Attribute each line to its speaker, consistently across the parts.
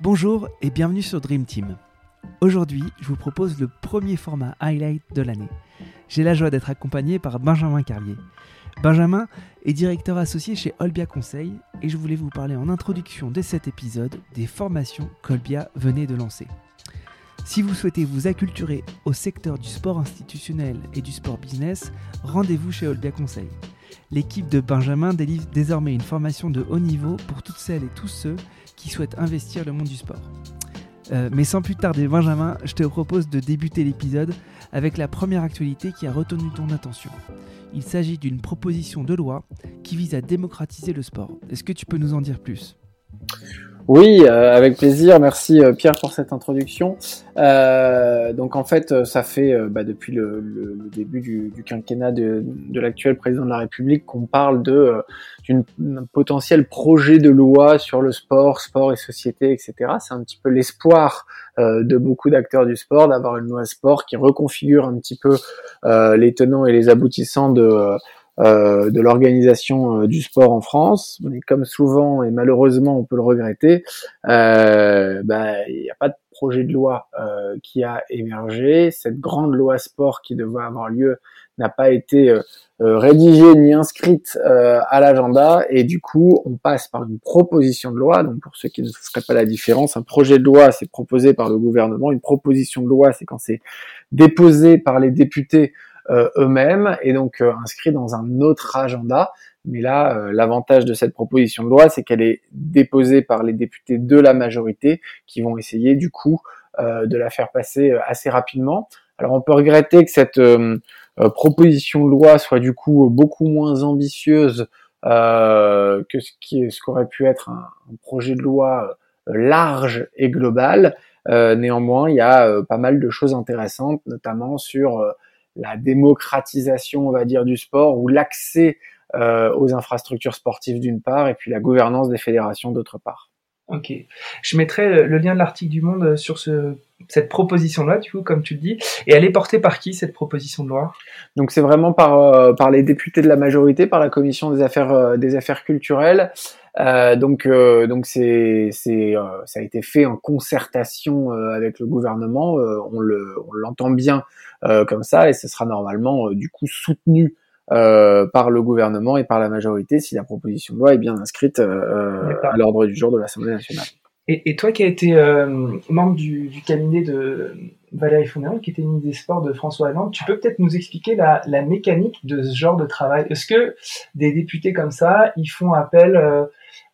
Speaker 1: Bonjour et bienvenue sur Dream Team. Aujourd'hui, je vous propose le premier format highlight de l'année. J'ai la joie d'être accompagné par Benjamin Carlier. Benjamin est directeur associé chez Olbia Conseil et je voulais vous parler en introduction de cet épisode des formations qu'Olbia venait de lancer. Si vous souhaitez vous acculturer au secteur du sport institutionnel et du sport business, rendez-vous chez Olbia Conseil. L'équipe de Benjamin délivre désormais une formation de haut niveau pour toutes celles et tous ceux qui souhaitent investir le monde du sport. Euh, mais sans plus tarder, Benjamin, je te propose de débuter l'épisode avec la première actualité qui a retenu ton attention. Il s'agit d'une proposition de loi qui vise à démocratiser le sport. Est-ce que tu peux nous en dire plus?
Speaker 2: Oui, euh, avec plaisir. Merci euh, Pierre pour cette introduction. Euh, donc en fait, ça fait bah, depuis le, début du, quinquennat de, de l'actuel président de la République qu'on parle de d'un potentiel projet de loi sur le sport, sport et société, etc. C'est un petit peu l'espoir de beaucoup d'acteurs du sport d'avoir une loi sport qui reconfigure un petit peu les tenants et les aboutissants de euh, de l'organisation euh, du sport en France. Mais comme souvent et malheureusement on peut le regretter, euh, bah, il n'y a pas de projet de loi euh, qui a émergé. Cette grande loi sport qui devait avoir lieu n'a pas été rédigée ni inscrite à l'agenda et du coup on passe par une proposition de loi. Donc pour ceux qui ne feraient pas la différence, un projet de loi c'est proposé par le gouvernement, une proposition de loi c'est quand c'est déposé par les députés eux-mêmes et donc euh, inscrit dans un autre agenda. Mais là, euh, l'avantage de cette proposition de loi, c'est qu'elle est déposée par les députés de la majorité qui vont essayer du coup de la faire passer assez rapidement. Alors on peut regretter que cette proposition de loi soit du coup beaucoup moins ambitieuse que ce qui ce qu'aurait pu être un, projet de loi large et global. néanmoins, il y a pas mal de choses intéressantes, notamment sur la démocratisation, on va dire, du sport ou l'accès euh, aux infrastructures sportives d'une part et puis la gouvernance des fédérations d'autre part.
Speaker 1: Ok. Je mettrai le lien de l'article du Monde sur ce, cette proposition de loi, du coup, comme tu le dis. Et elle est portée par qui, cette proposition de loi?
Speaker 2: Donc c'est vraiment par, euh, par les députés de la majorité, par la Commission des affaires, euh, des affaires culturelles. Euh, donc donc c'est c'est ça a été fait en concertation avec le gouvernement. on le on l'entend bien comme ça et ce sera normalement du coup soutenu euh, par le gouvernement et par la majorité si la proposition de loi est bien inscrite euh, à l'ordre du jour de l'Assemblée nationale.
Speaker 1: Et, et, toi qui as été euh, membre du, du, cabinet de Valérie Fournier, qui était ministre des Sports de François Hollande, tu peux peut-être nous expliquer la, la, mécanique de ce genre de travail? Est-ce que des députés comme ça, ils font appel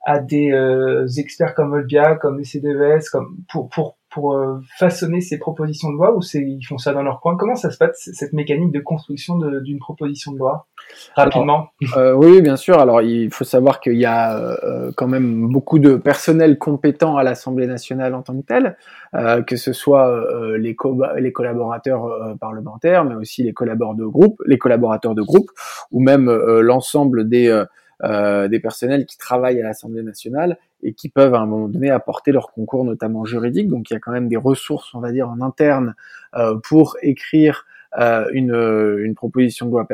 Speaker 1: à des experts comme Olbia, comme les CDVS, comme pour, pour pour euh, façonner ces propositions de loi ou c'est ils font ça dans leur coin? Comment ça se passe cette mécanique de construction d'une proposition de loi? Rapidement.
Speaker 2: euh, Oui, bien sûr. Alors il faut savoir qu'il y a euh, quand même beaucoup de personnel compétent à l'Assemblée nationale en tant que tel, que ce soit les, les collaborateurs parlementaires, mais aussi les collaborateurs de groupe, les collaborateurs de groupe, ou même l'ensemble des euh, des personnels qui travaillent à l'Assemblée nationale et qui peuvent à un moment donné apporter leur concours, notamment juridique. Donc il y a quand même des ressources, on va dire, en interne euh, pour écrire euh, une, une, proposition de loi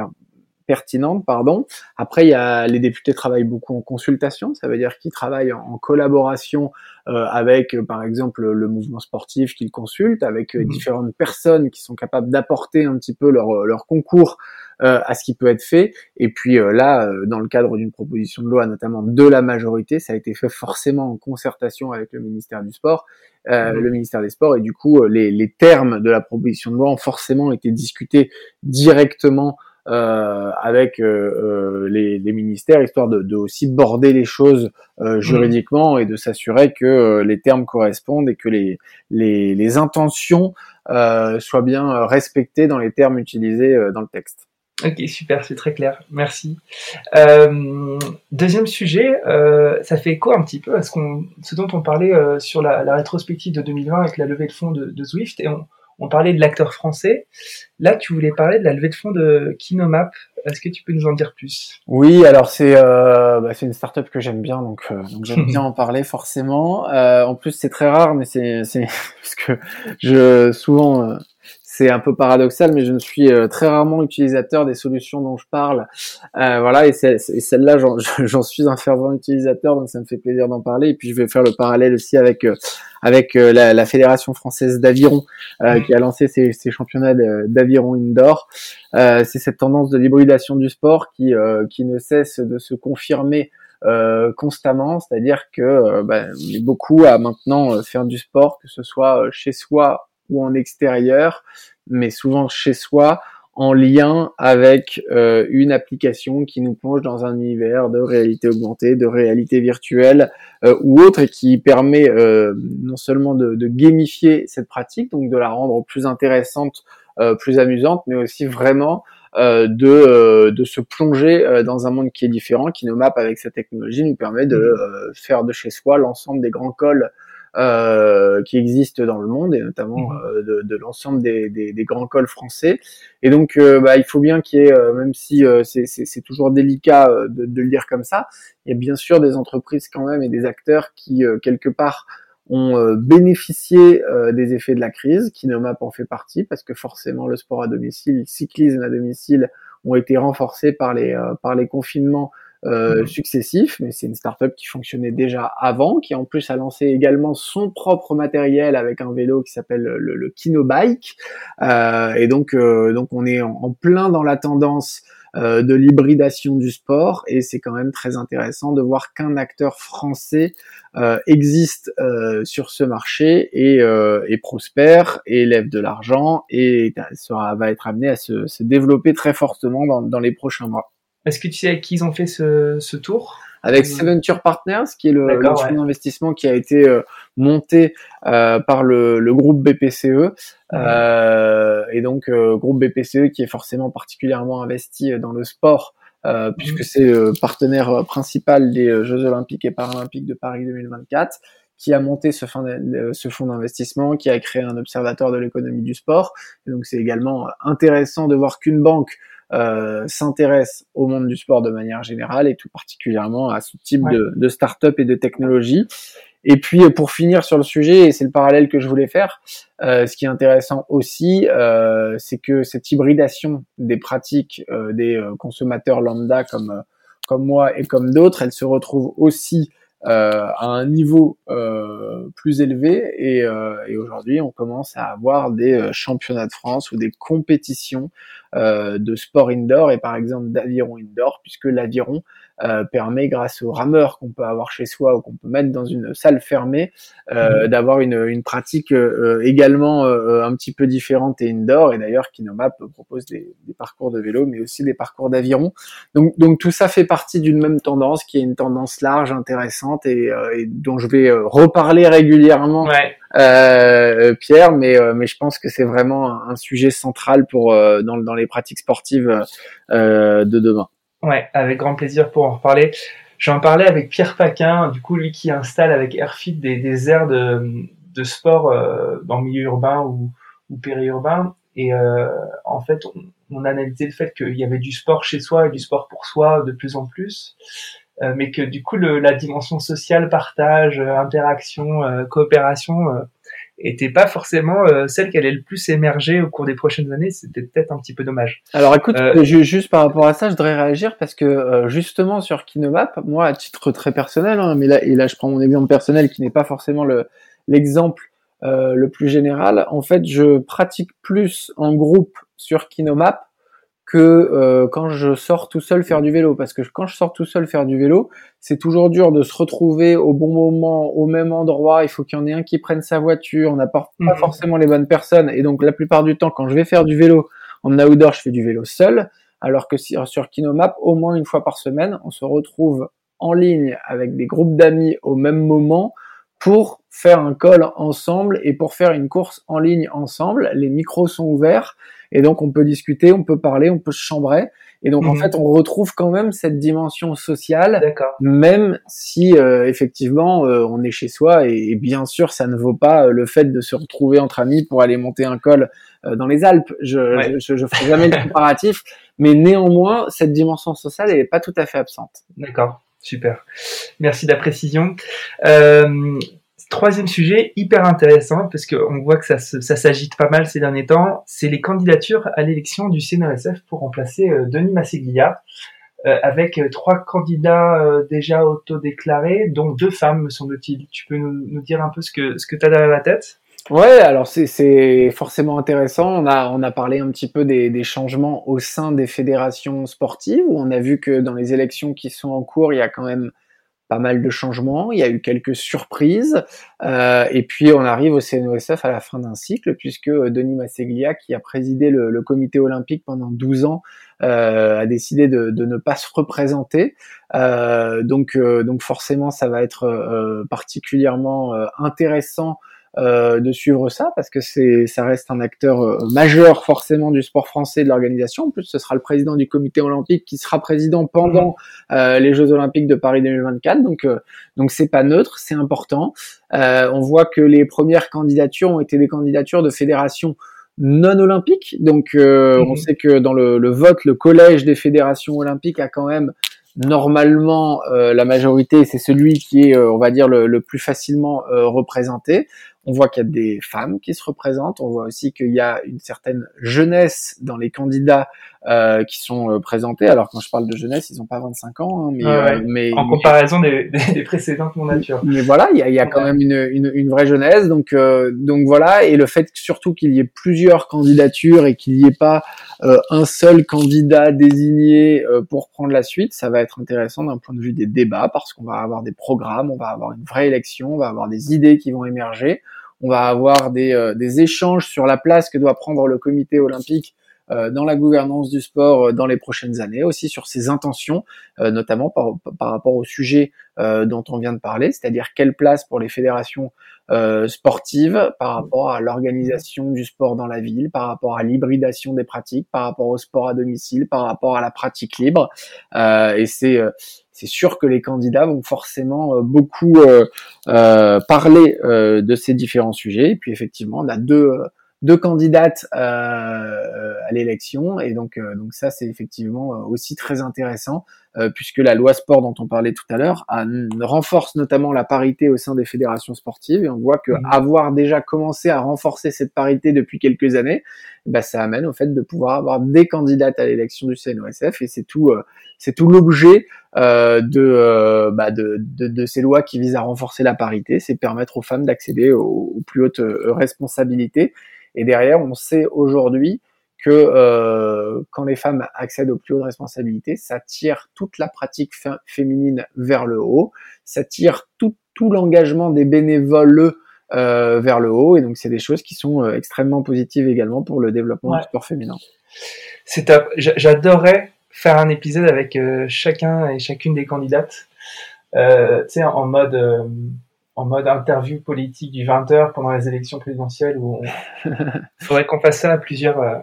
Speaker 2: pertinente, pardon. Après, il y a les députés travaillent beaucoup en consultation, ça veut dire qu'ils travaillent en, collaboration avec, par exemple, le mouvement sportif qu'ils consultent, avec mmh. différentes personnes qui sont capables d'apporter un petit peu leur, leur concours euh, à ce qui peut être fait. Et puis euh, là, euh, dans le cadre d'une proposition de loi, notamment de la majorité, ça a été fait forcément en concertation avec le ministère du Sport, mmh. le ministère des Sports, et du coup, les, les, termes de la proposition de loi ont forcément été discutés directement euh, avec euh, les, les, ministères, histoire de, de, aussi border les choses euh, juridiquement et de s'assurer que les termes correspondent et que les, les, les intentions soient bien respectées dans les termes utilisés dans le texte.
Speaker 1: Ok, super, c'est très clair. Merci. Euh, deuxième sujet, euh, ça fait quoi un petit peu à ce, qu'on, ce dont on parlait euh, sur la, rétrospective de 2020 avec la levée de fonds de, de Zwift et on, parlait de l'acteur français. Là, tu voulais parler de la levée de fonds de Kinomap. Est-ce que tu peux nous en dire plus?
Speaker 2: Oui, alors c'est bah, c'est une startup que j'aime bien, donc, donc j'aime bien en parler forcément. en plus, c'est très rare, mais c'est c'est parce que je souvent c'est un peu paradoxal, mais je ne suis euh, très rarement utilisateur des solutions dont je parle. Euh, voilà, et, celle-là, j'en suis un fervent utilisateur, donc ça me fait plaisir d'en parler. Et puis je vais faire le parallèle aussi avec euh, avec la, la, fédération française d'aviron qui a lancé ses, ses championnats d'aviron indoor. c'est cette tendance de l'hybridation du sport qui qui ne cesse de se confirmer euh, constamment, c'est-à-dire que euh, bah, est beaucoup à maintenant faire du sport, que ce soit chez soi ou en extérieur, mais souvent chez soi, en lien avec euh, une application qui nous plonge dans un univers de réalité augmentée, de réalité virtuelle euh, ou autre, et qui permet euh, non seulement de, de, gamifier cette pratique, donc de la rendre plus intéressante, plus amusante, mais aussi vraiment de, de se plonger dans un monde qui est différent, qui nous map avec cette technologie, nous permet de mmh. faire de chez soi l'ensemble des grands cols euh, qui existent dans le monde et notamment mhm. euh, de, de l'ensemble des, des, des, grands cols français. Et donc, euh, bah, il faut bien qu'il y ait, euh, même si c'est toujours délicat de, de, le dire comme ça, il y a bien sûr des entreprises quand même et des acteurs qui quelque part ont bénéficié des effets de la crise, qui Kinomap en fait partie, parce que forcément le sport à domicile, le cyclisme à domicile ont été renforcés par les, par les confinements euh, mhm. successifs, mais c'est une startup qui fonctionnait déjà avant, qui en plus a lancé également son propre matériel avec un vélo qui s'appelle le, le Kinobike. Euh, et donc, euh, donc on est en, plein dans la tendance euh, de l'hybridation du sport, et c'est quand même très intéressant de voir qu'un acteur français euh, existe sur ce marché et, et, prospère et lève de l'argent et sera, va être amené à se, se développer très fortement dans, dans les prochains mois.
Speaker 1: Est-ce que tu sais avec qui ils ont fait ce, ce tour?
Speaker 2: Avec Seventure Partners, qui est le, fonds d'investissement qui a été euh, monté euh, par le, le, groupe BPCE, euh, et donc euh, groupe BPCE qui est forcément particulièrement investi dans le sport, euh, puisque c'est partenaire principal des Jeux Olympiques et Paralympiques de Paris 2024 qui a monté ce fonds d'investissement, qui a créé un observatoire de l'économie du sport. Et donc c'est également intéressant de voir qu'une banque euh, s'intéresse au monde du sport de manière générale et tout particulièrement à ce type de, de start-up et de technologie. Et puis pour finir sur le sujet, et c'est le parallèle que je voulais faire, euh, ce qui est intéressant aussi, euh, c'est que cette hybridation des pratiques euh, des euh, consommateurs lambda comme comme moi et comme d'autres, elle se retrouve aussi euh, à un niveau euh, plus élevé et, euh, et aujourd'hui on commence à avoir des championnats de France ou des compétitions de sport indoor et par exemple d'aviron indoor puisque l'aviron euh, permet, grâce aux rameurs qu'on peut avoir chez soi ou qu'on peut mettre dans une salle fermée, euh, mhm. d'avoir une, une pratique euh, également un petit peu différente et indoor. Et d'ailleurs, Kinomap propose des, des, parcours de vélo, mais aussi des parcours d'aviron. Donc, donc tout ça fait partie d'une même tendance, qui est une tendance large, intéressante et, et dont je vais reparler régulièrement. Ouais. Euh, Pierre, mais mais je pense que c'est vraiment un, sujet central pour dans, dans les pratiques sportives de demain.
Speaker 1: Ouais, avec grand plaisir pour en reparler. J'en parlais avec Pierre Paquin, du coup lui qui installe avec Airfit des, des aires de, de sport euh, dans milieu urbain ou, ou périurbain. Et euh, en fait, on, on, le fait qu'il y avait du sport chez soi et du sport pour soi de plus en plus, euh, mais que du coup le, la dimension sociale, partage, interaction, euh, coopération euh, était pas forcément euh, celle qui allait le plus émerger au cours des prochaines années. C'était peut-être un petit peu dommage.
Speaker 2: Alors écoute, euh, juste par rapport à ça, je voudrais réagir parce que euh, justement sur Kinomap, moi à titre très personnel, hein, mais là, et là je prends mon exemple personnel qui n'est pas forcément le l'exemple le plus général. En fait, je pratique plus en groupe sur Kinomap que euh, quand je sors tout seul faire du vélo. Parce que quand je sors tout seul faire du vélo, c'est toujours dur de se retrouver au bon moment, au même endroit. Il faut qu'il y en ait un qui prenne sa voiture. On n'apporte pas mhm. forcément les bonnes personnes. Et donc la plupart du temps, quand je vais faire du vélo en outdoor, je fais du vélo seul. Alors que sur Kinomap, au moins une fois par semaine, on se retrouve en ligne avec des groupes d'amis au même moment pour faire un call ensemble et pour faire une course en ligne ensemble. Les micros sont ouverts et donc on peut discuter, on peut parler, on peut se chambrer. Et donc en mhm. fait, on retrouve quand même cette dimension sociale, même si euh, effectivement euh, on est chez soi. Et, bien sûr, ça ne vaut pas euh, le fait de se retrouver entre amis pour aller monter un col dans les Alpes. Je, je, je, ferai jamais le comparatif, mais néanmoins, cette dimension sociale, elle n'est pas tout à fait absente.
Speaker 1: D'accord. Super. Merci de la précision. Euh, troisième sujet hyper intéressant parce qu'on voit que ça, ça s'agite pas mal ces derniers temps, c'est les candidatures à l'élection du CNRSF pour remplacer Denis Masséglia. Euh, avec trois candidats euh, déjà autodéclarés, dont deux femmes, me semble-t-il. Tu peux nous, dire un peu ce que, ce que tu as derrière la tête?
Speaker 2: Ouais, alors c'est forcément intéressant. On a, on a parlé un petit peu des, changements au sein des fédérations sportives, où on a vu que dans les élections qui sont en cours, il y a quand même pas mal de changements, il y a eu quelques surprises, euh, et puis on arrive au CNOSF à la fin d'un cycle, puisque Denis Masseglia, qui a présidé le, comité olympique pendant 12 ans, euh, a décidé de, ne pas se représenter. Euh, donc, euh, donc forcément, ça va être euh, particulièrement intéressant euh, de suivre ça parce que c'est ça reste un acteur euh, majeur forcément du sport français de l'organisation. En plus, ce sera le président du comité olympique qui sera président pendant euh, les Jeux olympiques de Paris 2024. Donc donc c'est pas neutre, c'est important. on voit que les premières candidatures ont été des candidatures de fédérations non olympiques. Donc on mhm. sait que dans le, le, vote, le collège des fédérations olympiques a quand même normalement la majorité, c'est celui qui est, on va dire, le, le plus facilement représenté. On voit qu'il y a des femmes qui se représentent. On voit aussi qu'il y a une certaine jeunesse dans les candidats euh, qui sont euh, présentés. Alors quand je parle de jeunesse, ils n'ont pas 25 ans, hein, mais,
Speaker 1: euh, mais en comparaison des, des, précédentes monatures.
Speaker 2: Mais voilà, il y a, y a quand même une, une, une, vraie jeunesse. Donc donc voilà, et le fait surtout qu'il y ait plusieurs candidatures et qu'il n'y ait pas un seul candidat désigné pour prendre la suite, ça va être intéressant d'un point de vue des débats parce qu'on va avoir des programmes, on va avoir une vraie élection, on va avoir des idées qui vont émerger on va avoir des, euh, des, échanges sur la place que doit prendre le comité olympique euh, dans la gouvernance du sport euh, dans les prochaines années, aussi sur ses intentions, notamment par, par, rapport au sujet dont on vient de parler, c'est-à-dire quelle place pour les fédérations sportives par rapport à l'organisation du sport dans la ville, par rapport à l'hybridation des pratiques, par rapport au sport à domicile, par rapport à la pratique libre. et c'est c'est sûr que les candidats vont forcément euh, beaucoup euh, euh, parler de ces différents sujets. Et puis effectivement, on a deux deux candidates euh, à l'élection. Et donc euh, donc ça c'est effectivement euh, aussi très intéressant puisque la loi sport dont on parlait tout à l'heure renforce notamment la parité au sein des fédérations sportives. Et on voit que mmh. avoir déjà commencé à renforcer cette parité depuis quelques années bah, ça amène au fait de pouvoir avoir des candidates à l'élection du CNOSF et c'est tout c'est tout l'objet de, bah, de, de, de, ces lois qui visent à renforcer la parité, c'est permettre aux femmes d'accéder aux, plus hautes responsabilités. Et derrière, on sait aujourd'hui que euh, quand les femmes accèdent aux plus hautes responsabilités, ça tire toute la pratique féminine vers le haut, ça tire tout, tout l'engagement des bénévoles euh, vers le haut, et donc c'est des choses qui sont euh, extrêmement positives également pour le développement du sport féminin.
Speaker 1: C'est top. J'adorerais faire un épisode avec euh, chacun et chacune des candidates, euh, tu sais, en mode en mode interview politique du 20h pendant les élections présidentielles où il faudrait qu'on fasse ça à plusieurs. Euh,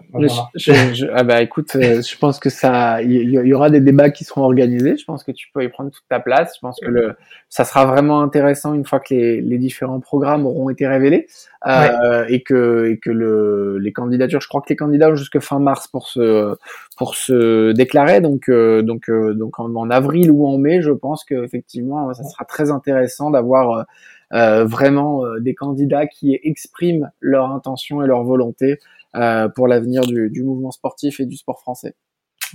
Speaker 2: je, ah bah écoute, euh, je pense que ça, il y, aura des débats qui seront organisés. Je pense que tu peux y prendre toute ta place. Je pense que le, ça sera vraiment intéressant une fois que les, les différents programmes auront été révélés euh, et que et que le, les candidatures, je crois que les candidats ont jusque fin mars pour se pour se déclarer. Donc euh, donc donc en, en, avril ou en mai, je pense que effectivement, ça sera très intéressant d'avoir euh, vraiment euh, des candidats qui expriment leur intention et leur volonté euh, pour l'avenir du, du, mouvement sportif et du sport français.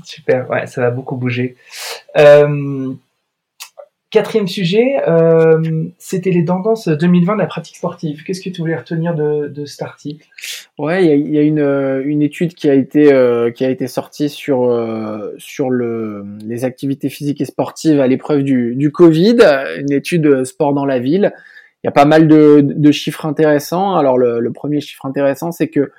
Speaker 1: Super, ouais, ça va beaucoup bouger. Quatrième sujet, c'était les tendances 2020 de la pratique sportive. Qu'est-ce que tu voulais retenir de, de cet article?
Speaker 2: Ouais, il y a, y a une, une, étude qui a été qui a été sortie sur sur le, les activités physiques et sportives à l'épreuve du, du Covid, une étude sport dans la ville il y a pas mal de, de chiffres intéressants. Alors le, le premier chiffre intéressant, c'est que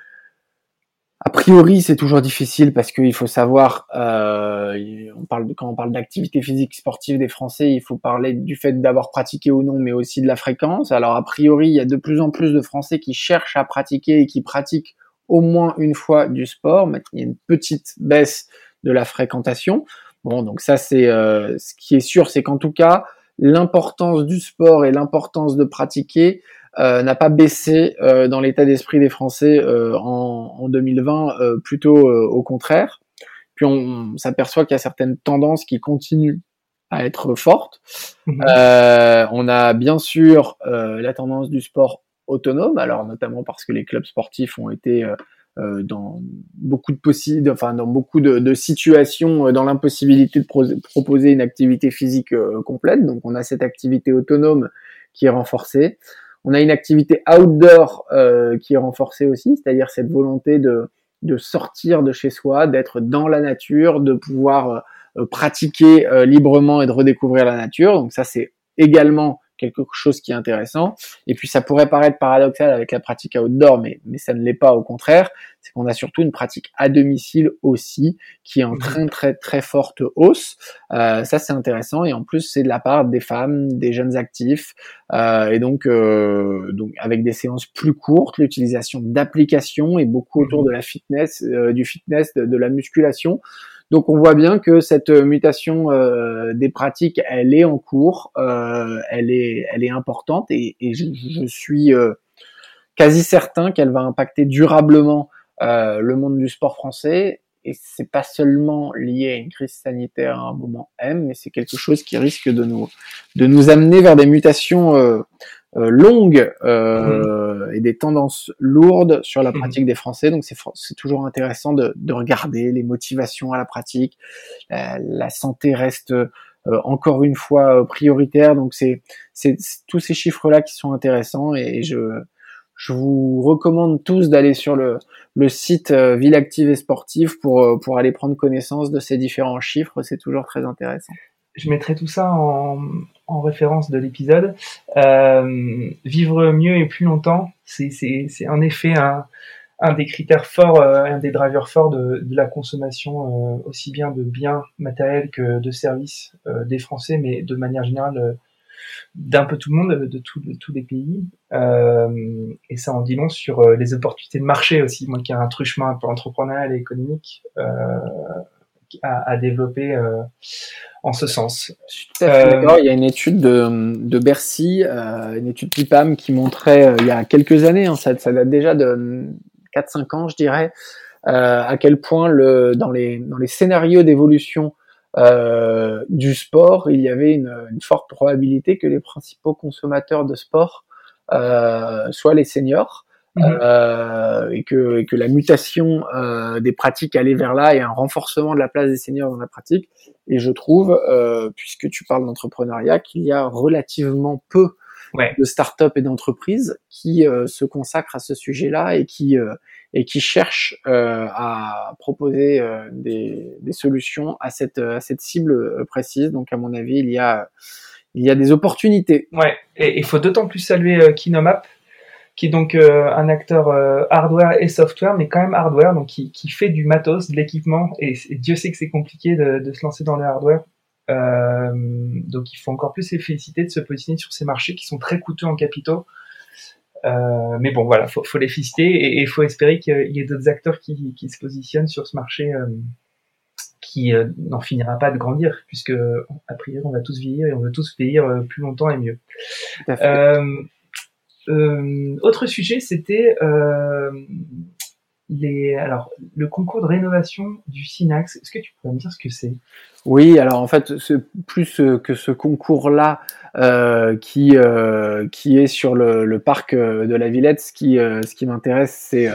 Speaker 2: a priori, c'est toujours difficile parce qu'il faut savoir, euh, on parle de, quand on parle d'activité physique sportive des Français, il faut parler du fait d'avoir pratiqué ou non, mais aussi de la fréquence. Alors a priori, il y a de plus en plus de Français qui cherchent à pratiquer et qui pratiquent au moins une fois du sport. mais il y a une petite baisse de la fréquentation. Bon, donc ça c'est euh, ce qui est sûr, c'est qu'en tout cas, l'importance du sport et l'importance de pratiquer euh, n'a pas baissé euh, dans l'état d'esprit des Français euh, en, en, 2020, plutôt au contraire. Puis on, s'aperçoit qu'il y a certaines tendances qui continuent à être forte. Mhm. Euh, on a bien sûr euh, la tendance du sport autonome, alors notamment parce que les clubs sportifs ont été euh, dans beaucoup de possibles, enfin dans beaucoup de, de situations, dans l'impossibilité de proposer une activité physique complète. Donc on a cette activité autonome qui est renforcée. On a une activité outdoor qui est renforcée aussi, c'est-à-dire cette volonté de de sortir de chez soi, d'être dans la nature, de pouvoir euh, euh, pratiquer euh, librement et de redécouvrir la nature. Donc ça, c'est également quelque chose qui est intéressant. Et puis ça pourrait paraître paradoxal avec la pratique outdoor, mais, mais ça ne l'est pas, au contraire. C'est qu'on a surtout une pratique à domicile aussi, qui est en mhm. très très très forte hausse. Euh, ça c'est intéressant. Et en plus, c'est de la part des femmes, des jeunes actifs, euh, et donc, euh, donc avec des séances plus courtes, l'utilisation d'applications et beaucoup autour mhm. de la fitness, euh, du fitness, de, de la musculation. Donc on voit bien que cette mutation euh, des pratiques, elle est en cours, euh, elle est, elle est importante et, je, suis euh, quasi certain qu'elle va impacter durablement le monde du sport français. Et c'est pas seulement lié à une crise sanitaire à un moment M, mais c'est quelque chose qui risque de nous de nous amener vers des mutations euh, longues euh, mhm. et des tendances lourdes sur la mhm. pratique des Français. Donc c'est toujours intéressant de, de, regarder les motivations à la pratique. Euh, la santé reste euh, encore une fois prioritaire. Donc c'est tous ces chiffres-là qui sont intéressants et je, je vous recommande tous d'aller sur le, le site Ville Active et Sportive pour, pour aller prendre connaissance de ces différents chiffres. C'est toujours très intéressant.
Speaker 1: Je mettrai tout ça en, en référence de l'épisode. Euh, vivre mieux et plus longtemps, c'est en effet un, un, des critères forts, euh, un des drivers forts de, de la consommation, euh, aussi bien de biens matériels que de services euh, des Français, mais de manière générale euh, d'un peu tout le monde, de, tout, de tous les pays. et ça en dit long sur les opportunités de marché aussi, moi qui ai un truchement un peu entrepreneurial et économique à, à développer en ce sens.
Speaker 2: Euh, il y a une étude de, de Bercy, euh, une étude PIPAM qui montrait euh, il y a quelques années, hein, ça, ça, date déjà de 4-5 ans, je dirais, euh, à quel point le, dans, les, dans les scénarios d'évolution euh, du sport, il y avait une, une, forte probabilité que les principaux consommateurs de sport soient les seniors. Mhm. Euh, et, que, et, que, la mutation euh, des pratiques allait vers là et un renforcement de la place des seniors dans la pratique. Et je trouve, euh, puisque tu parles d'entrepreneuriat, qu'il y a relativement peu de start-up et d'entreprises qui euh, se consacrent à ce sujet-là et qui euh, et qui cherchent à proposer des, des, solutions à cette à cette cible précise. Donc à mon avis, il y a il y a des opportunités.
Speaker 1: Ouais, et il faut d'autant plus saluer Kinomap qui est donc euh, un acteur euh, hardware et software, mais quand même hardware, donc qui, qui fait du matos, de l'équipement, et, Dieu sait que c'est compliqué de, de, se lancer dans le hardware. Euh, donc il faut encore plus les féliciter de se positionner sur ces marchés qui sont très coûteux en capitaux. Euh, mais bon, voilà, faut, faut les féliciter et il faut espérer qu'il y ait d'autres acteurs qui, qui, se positionnent sur ce marché euh, qui n'en finira pas de grandir, puisque a priori on va tous vieillir et on veut tous vieillir plus longtemps et mieux. Euh, autre sujet, c'était euh, alors, le concours de rénovation du SINAX. Est-ce que tu pourrais me dire ce que c'est?
Speaker 2: Oui, alors en fait, plus euh, que ce concours-là euh, qui euh, qui est sur le, le, parc de la Villette. Ce qui ce qui m'intéresse, c'est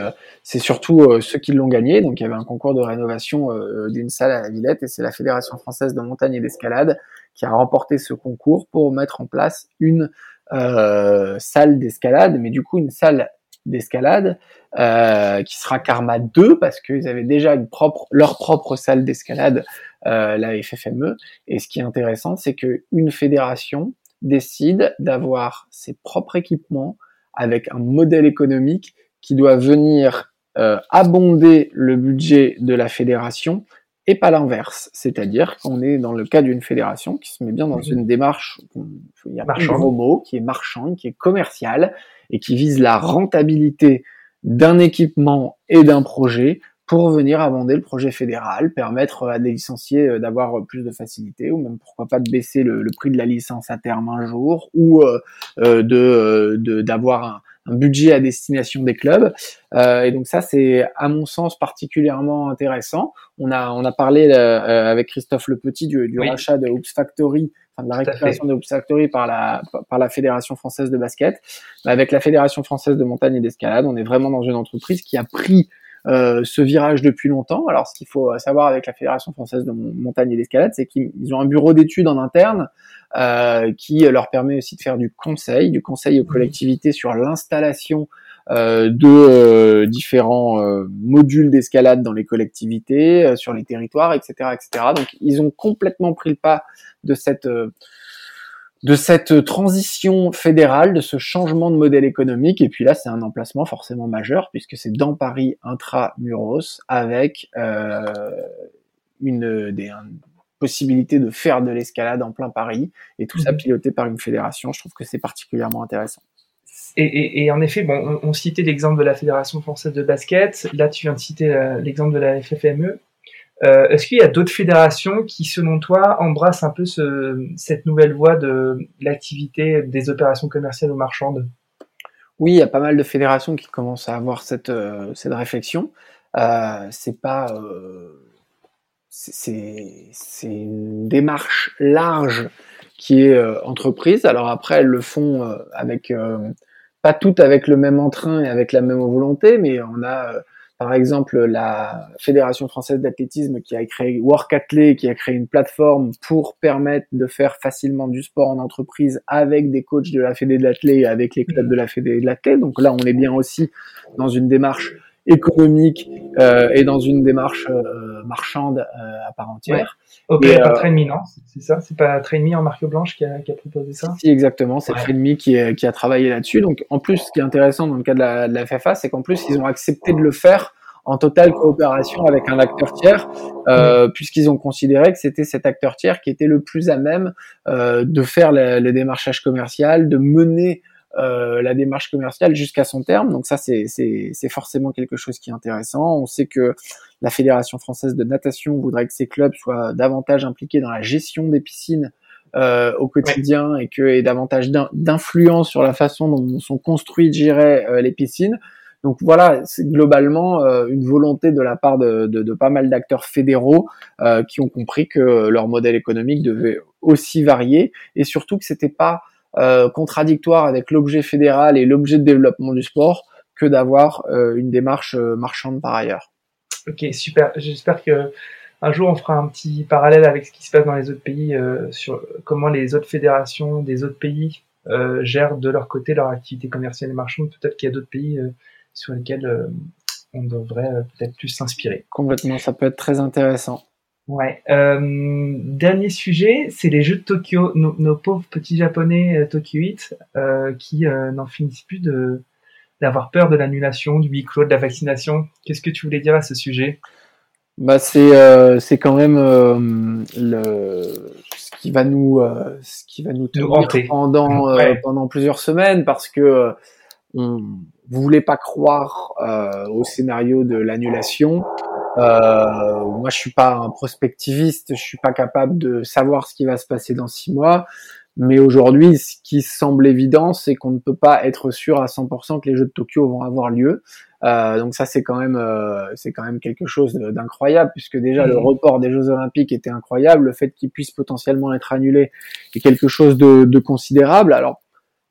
Speaker 2: c'est surtout ceux qui l'ont gagné. Donc il y avait un concours de rénovation d'une salle à la Villette et c'est la Fédération française de montagne et d'escalade qui a remporté ce concours pour mettre en place une euh, salle d'escalade, mais du coup une salle d'escalade euh, qui sera Karma 2 parce qu'ils avaient déjà une propre, leur propre salle d'escalade, euh, la FFME. Et ce qui est intéressant, c'est que une fédération décide d'avoir ses propres équipements avec un modèle économique qui doit venir euh, abonder le budget de la fédération et pas l'inverse. C'est-à-dire qu'on est dans le cas d'une fédération qui se met bien dans mhm. une démarche, il y a un gros mot, qui est marchande, qui est commerciale et qui vise la rentabilité d'un équipement et d'un projet pour venir abonder le projet fédéral, permettre à des licenciés euh, d'avoir plus de facilité ou même pourquoi pas de baisser le, prix de la licence à terme un jour ou euh, euh, de d'avoir un, budget à destination des clubs. Euh, et donc ça, c'est à mon sens particulièrement intéressant. On a on a parlé avec Christophe Le Petit du, du rachat de Hoops Factory de la récupération de Hoops Factory par la, par la Fédération française de basket. Avec la Fédération française de montagne et d'escalade, on est vraiment dans une entreprise qui a pris euh, ce virage depuis longtemps. Alors, ce qu'il faut savoir avec la Fédération française de montagne et d'escalade, c'est qu'ils ont un bureau d'études en interne euh, qui leur permet aussi de faire du conseil, du conseil aux collectivités sur l'installation euh, de euh, différents euh, modules d'escalade dans les collectivités, sur les territoires, etc., etc. Donc, ils ont complètement pris le pas de cette de cette transition fédérale, de ce changement de modèle économique. Et puis là, c'est un emplacement forcément majeur puisque c'est dans Paris intramuros avec euh, une, des, possibilité de faire de l'escalade en plein Paris et tout ça mhm. piloté par une fédération. Je trouve que c'est particulièrement intéressant.
Speaker 1: Et, en effet, bon, on, citait l'exemple de la Fédération française de basket. Là, tu viens de citer euh, l'exemple de la FFME. Euh, est-ce qu'il y a d'autres fédérations qui, selon toi, embrassent un peu ce, cette nouvelle voie de l'activité des opérations commerciales ou marchandes?
Speaker 2: Oui, il y a pas mal de fédérations qui commencent à avoir cette, euh, cette réflexion. Euh, c'est pas, euh, c'est une démarche large qui est euh, entreprise. Alors après, elles le font avec pas toutes avec le même entrain et avec la même volonté, mais on a par exemple la Fédération française d'athlétisme qui a créé Work qui a créé une plateforme pour permettre de faire facilement du sport en entreprise avec des coachs de la Fédé de l'athlé et avec les clubs de la Fédé de l'athlé. Donc là, on est bien aussi dans une démarche économique euh, et dans une démarche euh, marchande euh, à part entière.
Speaker 1: Ok, et, pas Trainme, non C'est ça? C'est pas Trainme en marque blanche qui a, qui a proposé ça?
Speaker 2: Si, exactement. C'est ouais. qui, qui a travaillé là-dessus. Donc, en plus, ce qui est intéressant dans le cas de la, de la FFA, c'est qu'en plus, ils ont accepté de le faire en totale coopération avec un acteur tiers, euh, puisqu'ils ont considéré que c'était cet acteur tiers qui était le plus à même euh, de faire le, le, démarchage commercial, de mener euh, la démarche commerciale jusqu'à son terme. Donc ça, c'est forcément quelque chose qui est intéressant. On sait que la Fédération française de natation voudrait que ces clubs soient davantage impliqués dans la gestion des piscines euh, au quotidien et que ait davantage d'influence sur la façon dont sont construites, j'irais, euh, les piscines. Donc voilà, c'est globalement euh, une volonté de la part de, de, de pas mal d'acteurs fédéraux euh, qui ont compris que leur modèle économique devait aussi varier et surtout que c'était pas euh, contradictoire avec l'objet fédéral et l'objet de développement du sport que d'avoir euh, une démarche euh, marchande par ailleurs.
Speaker 1: Ok, super. J'espère que un jour on fera un petit parallèle avec ce qui se passe dans les autres pays sur comment les autres fédérations des autres pays gèrent de leur côté leur activité commerciale et marchande. Peut-être qu'il y a d'autres pays sur lesquels on devrait peut-être plus s'inspirer.
Speaker 2: Complètement, ça peut être très intéressant.
Speaker 1: Ouais. Euh, dernier sujet, c'est les jeux de Tokyo. Nos, pauvres petits japonais euh, Tokyo 8 euh, qui euh, n'en finissent plus de d'avoir peur de l'annulation, du huis clos, de la vaccination. Qu'est-ce que tu voulais dire à ce sujet?
Speaker 2: Bah c'est euh, c'est quand même le ce qui va nous ce qui va nous tenir pendant pendant plusieurs semaines parce que on voulait pas croire au scénario de l'annulation. Euh, moi, je suis pas un prospectiviste, je suis pas capable de savoir ce qui va se passer dans six mois. Mais aujourd'hui, ce qui semble évident, c'est qu'on ne peut pas être sûr à 100% que les Jeux de Tokyo vont avoir lieu. Euh, donc ça, c'est quand même, euh, c'est quand même quelque chose d'incroyable, puisque déjà le mmh. report des Jeux Olympiques était incroyable, le fait qu'ils puissent potentiellement être annulés est quelque chose de, de considérable. Alors,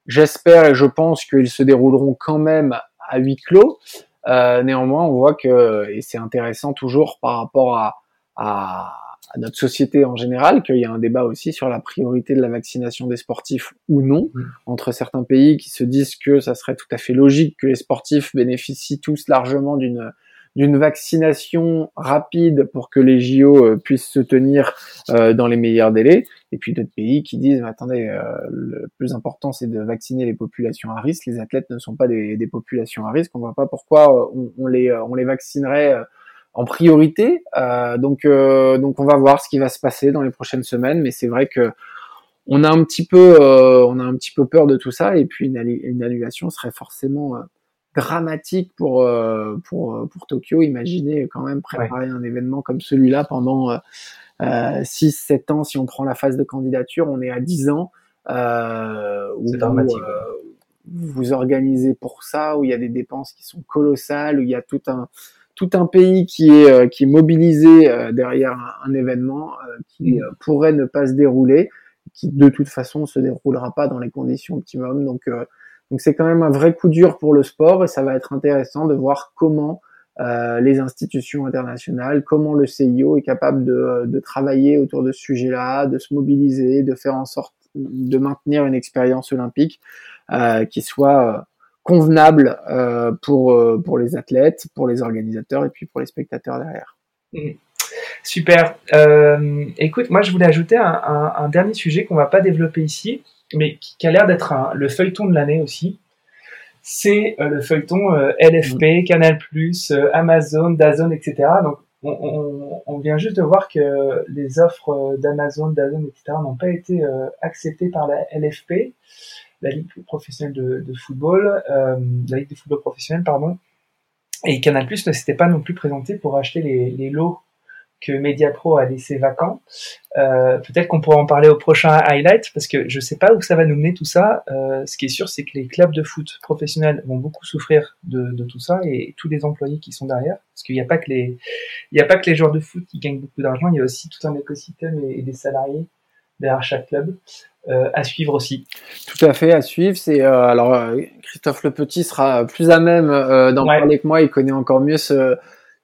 Speaker 2: j'espère et je pense qu'ils se dérouleront quand même à huis clos. Euh, néanmoins, on voit que, et c'est intéressant toujours par rapport à, à, à, notre société en général, qu'il y a un débat aussi sur la priorité de la vaccination des sportifs ou non, mmh. entre certains pays qui se disent que ça serait tout à fait logique que les sportifs bénéficient tous largement d'une d'une vaccination rapide pour que les JO euh, puissent se tenir euh, dans les meilleurs délais, et puis d'autres pays qui disent mais attendez, euh, le plus important c'est de vacciner les populations à risque. Les athlètes ne sont pas des, des populations à risque. On voit pas pourquoi on, on les on les vaccinerait en priorité. donc donc on va voir ce qui va se passer dans les prochaines semaines, mais c'est vrai que on a un petit peu on a un petit peu peur de tout ça, et puis une, une annulation serait forcément dramatique pour euh, pour euh, pour Tokyo. Imaginez quand même préparer un événement comme celui-là pendant euh, 6-7 euh, ans. Si on prend la phase de candidature, on est à 10 ans.
Speaker 1: Euh, c'est dramatique.
Speaker 2: vous organisez pour ça, où il y a des dépenses qui sont colossales, où il y a tout un tout un pays qui est euh, qui est mobilisé euh, derrière un, événement euh, qui mm. pourrait ne pas se dérouler, qui de toute façon se déroulera pas dans les conditions optimum. Donc donc c'est quand même un vrai coup dur pour le sport et ça va être intéressant de voir comment les institutions internationales, comment le CIO est capable de, de travailler autour de ce sujet-là, de se mobiliser, de faire en sorte de maintenir une expérience olympique euh, qui soit convenable euh, pour, euh, pour les athlètes, pour les organisateurs et puis pour les spectateurs derrière.
Speaker 1: Mmh. Super. Euh, écoute, moi je voulais ajouter un dernier sujet qu'on va pas développer ici, mais qui, qui a l'air d'être le feuilleton de l'année aussi. C'est euh, le feuilleton euh, LFP, mmh. Canal+, Amazon, Dazone, etc. Donc on, on, on, vient juste de voir que les offres d'Amazon, Dazone, etc. n'ont pas été acceptées par la LFP la Ligue professionnelle de, de football, euh, la Ligue de football professionnel, pardon. Et Canal Plus ne s'était pas non plus présenté pour acheter les, les lots que Mediapro a laissé vacants. Euh, Peut-être qu'on pourra en parler au prochain highlight parce que je sais pas où ça va nous mener tout ça. Euh, ce qui est sûr, c'est que les clubs de foot professionnels vont beaucoup souffrir de, de tout ça et tous les employés qui sont derrière, parce qu'il n'y a pas que les, il a pas que les joueurs de foot qui gagnent beaucoup d'argent, il y a aussi tout un écosystème et, et des salariés derrière chaque club. Euh, à suivre aussi.
Speaker 2: Tout à fait, à suivre. C'est euh, alors euh, Christophe Le Petit sera plus à même d'en parler que moi. Il connaît encore mieux ce,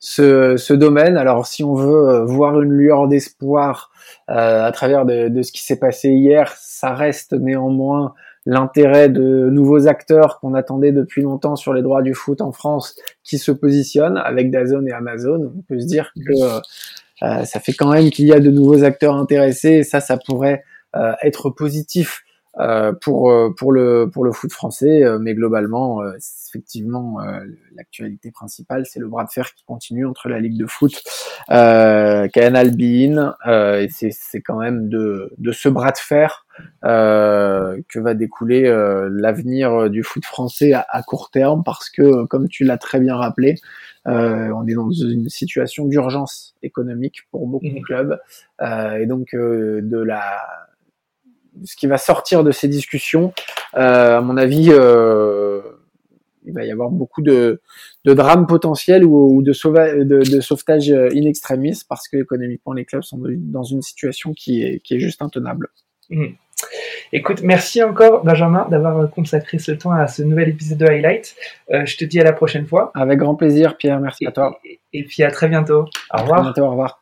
Speaker 2: ce, ce domaine. Alors, si on veut voir une lueur d'espoir à travers de, de ce qui s'est passé hier, ça reste néanmoins l'intérêt de nouveaux acteurs qu'on attendait depuis longtemps sur les droits du foot en France qui se positionnent avec Dazone et Amazon. On peut se dire que ça fait quand même qu'il y a de nouveaux acteurs intéressés et ça, ça pourrait euh, être positif euh, pour euh, pour le pour le foot français, mais globalement, effectivement, l'actualité principale, c'est le bras de fer qui continue entre la Ligue de foot, euh, Canal Bein, et c'est c'est quand même de de ce bras de fer que va découler l'avenir du foot français à, court terme, parce que comme tu l'as très bien rappelé, on est dans une situation d'urgence économique pour beaucoup de mmh. clubs, et donc de la ce qui va sortir de ces discussions, euh, à mon avis, euh, il va y avoir beaucoup de, de drames potentiels ou, de, de, sauvetage in extremis parce que économiquement les clubs sont dans une situation qui est, qui est juste intenable.
Speaker 1: Mmh. Écoute, merci encore Benjamin d'avoir consacré ce temps à ce nouvel épisode de Highlight. Euh, je te dis à la prochaine fois.
Speaker 2: Avec grand plaisir Pierre, merci à toi.
Speaker 1: Et, puis à très bientôt.
Speaker 2: Au revoir. Bientôt, au revoir.